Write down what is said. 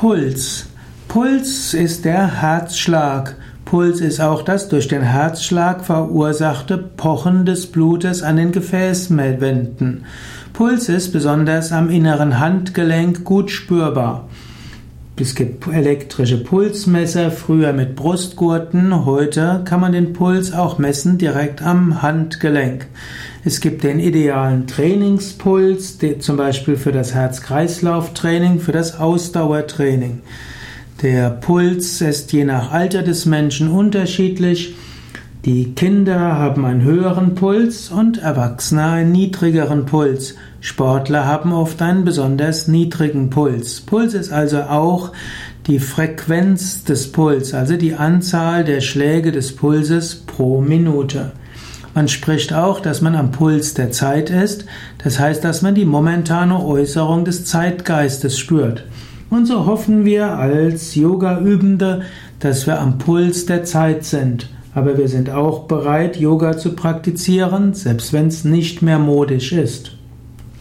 Puls. Puls ist der Herzschlag. Puls ist auch das durch den Herzschlag verursachte Pochen des Blutes an den Gefäßwänden. Puls ist besonders am inneren Handgelenk gut spürbar. Es gibt elektrische Pulsmesser, früher mit Brustgurten, heute kann man den Puls auch messen direkt am Handgelenk. Es gibt den idealen Trainingspuls, zum Beispiel für das Herz-Kreislauf-Training, für das Ausdauertraining. Der Puls ist je nach Alter des Menschen unterschiedlich. Die Kinder haben einen höheren Puls und Erwachsene einen niedrigeren Puls. Sportler haben oft einen besonders niedrigen Puls. Puls ist also auch die Frequenz des Puls, also die Anzahl der Schläge des Pulses pro Minute. Man spricht auch, dass man am Puls der Zeit ist, das heißt, dass man die momentane Äußerung des Zeitgeistes spürt. Und so hoffen wir als Yoga-Übende, dass wir am Puls der Zeit sind. Aber wir sind auch bereit, Yoga zu praktizieren, selbst wenn es nicht mehr modisch ist.